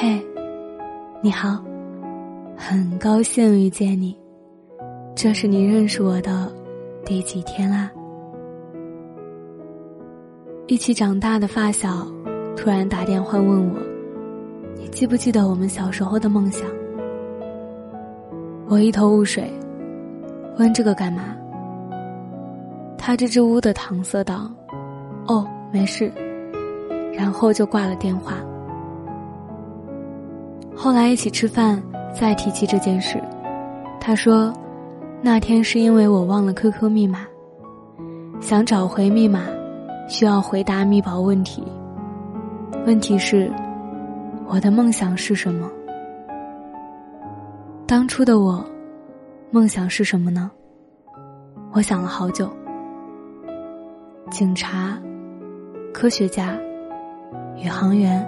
嘿，你好，很高兴遇见你。这是你认识我的第几天啦？一起长大的发小突然打电话问我：“你记不记得我们小时候的梦想？”我一头雾水，问这个干嘛？他支支吾吾的搪塞道：“哦，没事。”然后就挂了电话。后来一起吃饭，再提起这件事，他说：“那天是因为我忘了 QQ 密码，想找回密码，需要回答密保问题。问题是，我的梦想是什么？当初的我，梦想是什么呢？我想了好久。警察，科学家，宇航员，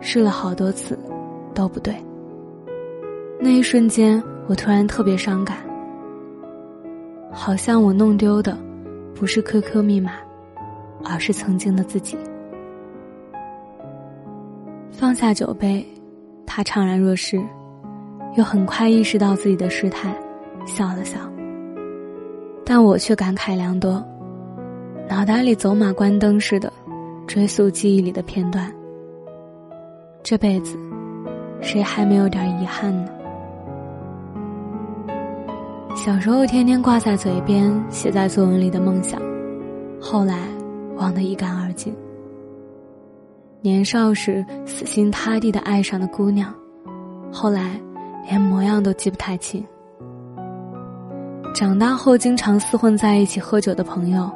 试了好多次。”都不对。那一瞬间，我突然特别伤感，好像我弄丢的不是 QQ 密码，而是曾经的自己。放下酒杯，他怅然若失，又很快意识到自己的失态，笑了笑。但我却感慨良多，脑袋里走马观灯似的追溯记忆里的片段。这辈子。谁还没有点遗憾呢？小时候天天挂在嘴边、写在作文里的梦想，后来忘得一干二净。年少时死心塌地的爱上的姑娘，后来连模样都记不太清。长大后经常厮混在一起喝酒的朋友，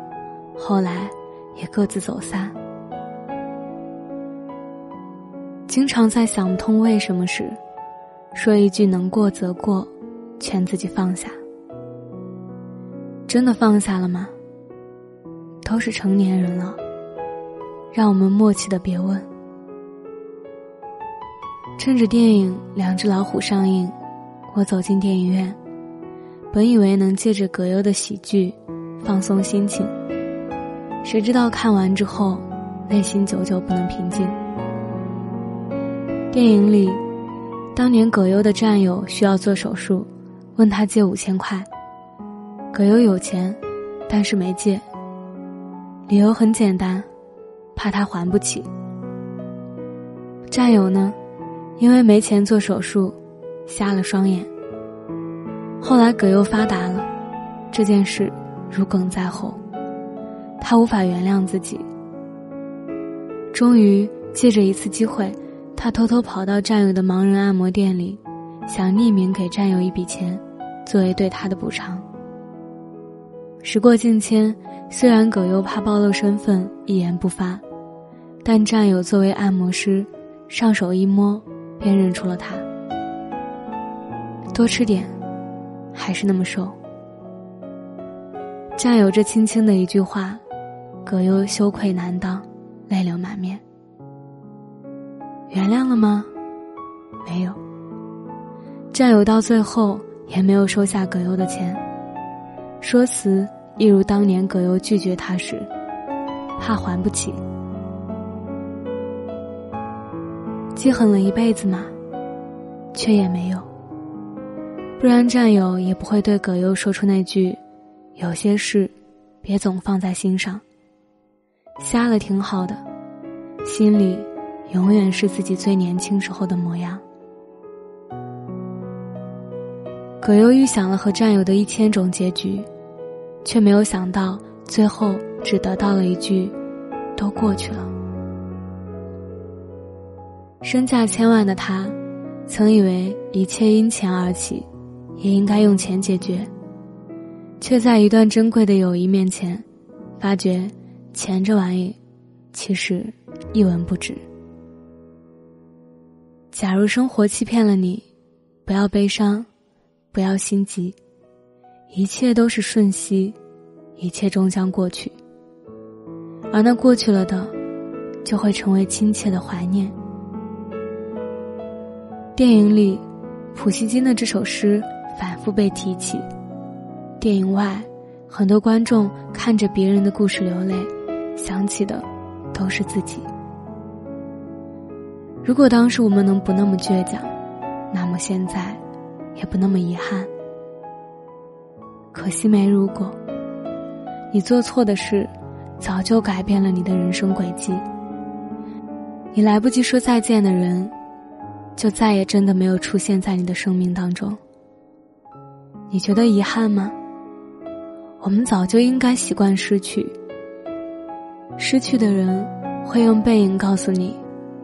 后来也各自走散。经常在想不通为什么时，说一句能过则过，劝自己放下。真的放下了吗？都是成年人了，让我们默契的别问。趁着电影《两只老虎》上映，我走进电影院，本以为能借着葛优的喜剧放松心情，谁知道看完之后，内心久久不能平静。电影里，当年葛优的战友需要做手术，问他借五千块。葛优有钱，但是没借。理由很简单，怕他还不起。战友呢，因为没钱做手术，瞎了双眼。后来葛优发达了，这件事如鲠在喉，他无法原谅自己。终于借着一次机会。他偷偷跑到战友的盲人按摩店里，想匿名给战友一笔钱，作为对他的补偿。时过境迁，虽然葛优怕暴露身份，一言不发，但战友作为按摩师，上手一摸，便认出了他。多吃点，还是那么瘦。战友这轻轻的一句话，葛优羞愧难当，泪流满面。原谅了吗？没有。战友到最后也没有收下葛优的钱，说辞一如当年葛优拒绝他时，怕还不起。记恨了一辈子嘛，却也没有。不然战友也不会对葛优说出那句：“有些事，别总放在心上。瞎了挺好的，心里。”永远是自己最年轻时候的模样。葛优预想了和战友的一千种结局，却没有想到最后只得到了一句：“都过去了。”身价千万的他，曾以为一切因钱而起，也应该用钱解决，却在一段珍贵的友谊面前，发觉钱这玩意，其实一文不值。假如生活欺骗了你，不要悲伤，不要心急，一切都是瞬息，一切终将过去。而那过去了的，就会成为亲切的怀念。电影里，普希金的这首诗反复被提起；电影外，很多观众看着别人的故事流泪，想起的都是自己。如果当时我们能不那么倔强，那么现在也不那么遗憾。可惜没如果，你做错的事，早就改变了你的人生轨迹。你来不及说再见的人，就再也真的没有出现在你的生命当中。你觉得遗憾吗？我们早就应该习惯失去。失去的人会用背影告诉你。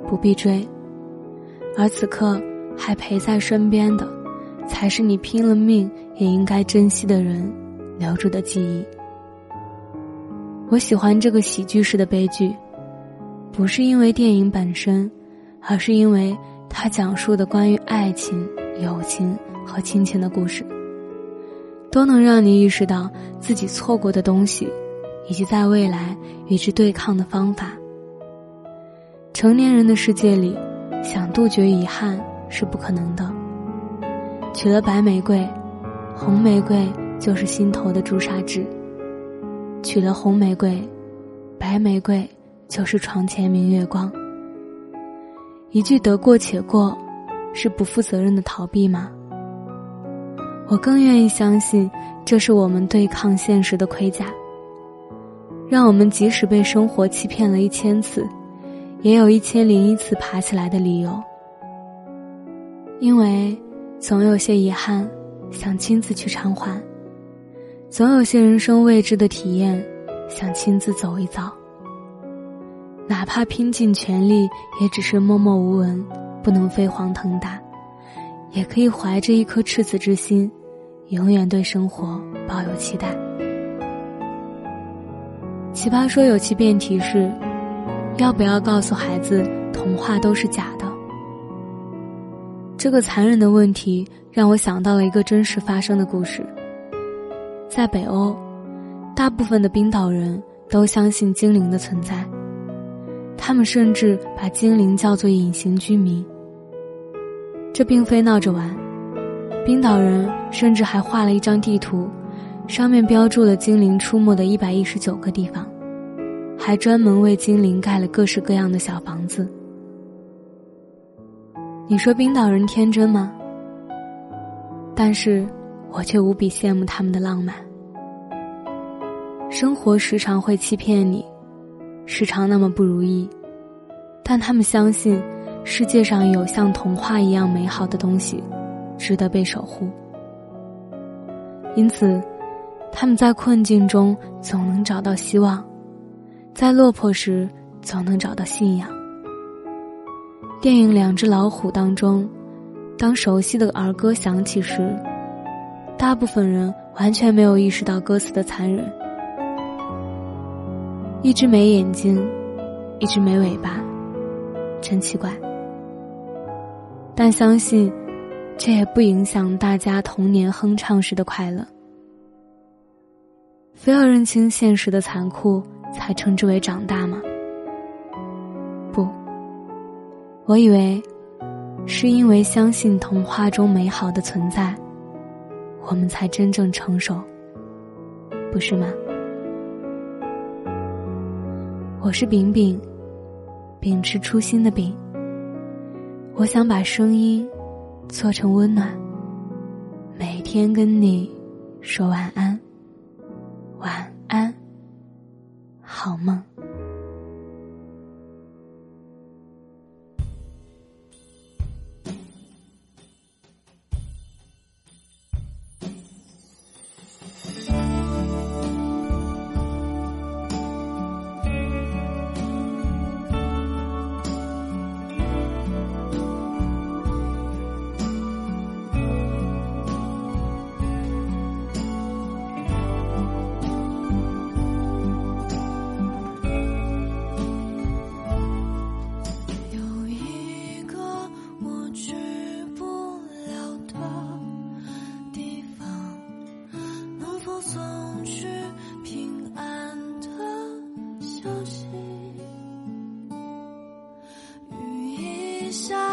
不必追，而此刻还陪在身边的，才是你拼了命也应该珍惜的人留住的记忆。我喜欢这个喜剧式的悲剧，不是因为电影本身，而是因为它讲述的关于爱情、友情和亲情的故事，都能让你意识到自己错过的东西，以及在未来与之对抗的方法。成年人的世界里，想杜绝遗憾是不可能的。娶了白玫瑰，红玫瑰就是心头的朱砂痣；娶了红玫瑰，白玫瑰就是床前明月光。一句得过且过，是不负责任的逃避吗？我更愿意相信，这是我们对抗现实的盔甲，让我们即使被生活欺骗了一千次。也有一千零一次爬起来的理由，因为总有些遗憾想亲自去偿还，总有些人生未知的体验想亲自走一遭。哪怕拼尽全力，也只是默默无闻，不能飞黄腾达，也可以怀着一颗赤子之心，永远对生活抱有期待。奇葩说有期辩题是。要不要告诉孩子童话都是假的？这个残忍的问题让我想到了一个真实发生的故事。在北欧，大部分的冰岛人都相信精灵的存在，他们甚至把精灵叫做隐形居民。这并非闹着玩，冰岛人甚至还画了一张地图，上面标注了精灵出没的一百一十九个地方。还专门为精灵盖了各式各样的小房子。你说冰岛人天真吗？但是，我却无比羡慕他们的浪漫。生活时常会欺骗你，时常那么不如意，但他们相信世界上有像童话一样美好的东西，值得被守护。因此，他们在困境中总能找到希望。在落魄时，总能找到信仰。电影《两只老虎》当中，当熟悉的儿歌响起时，大部分人完全没有意识到歌词的残忍。一只没眼睛，一只没尾巴，真奇怪。但相信，这也不影响大家童年哼唱时的快乐。非要认清现实的残酷。才称之为长大吗？不，我以为，是因为相信童话中美好的存在，我们才真正成熟，不是吗？我是饼饼，秉持初心的饼。我想把声音做成温暖，每天跟你说晚安，晚安。好梦。下。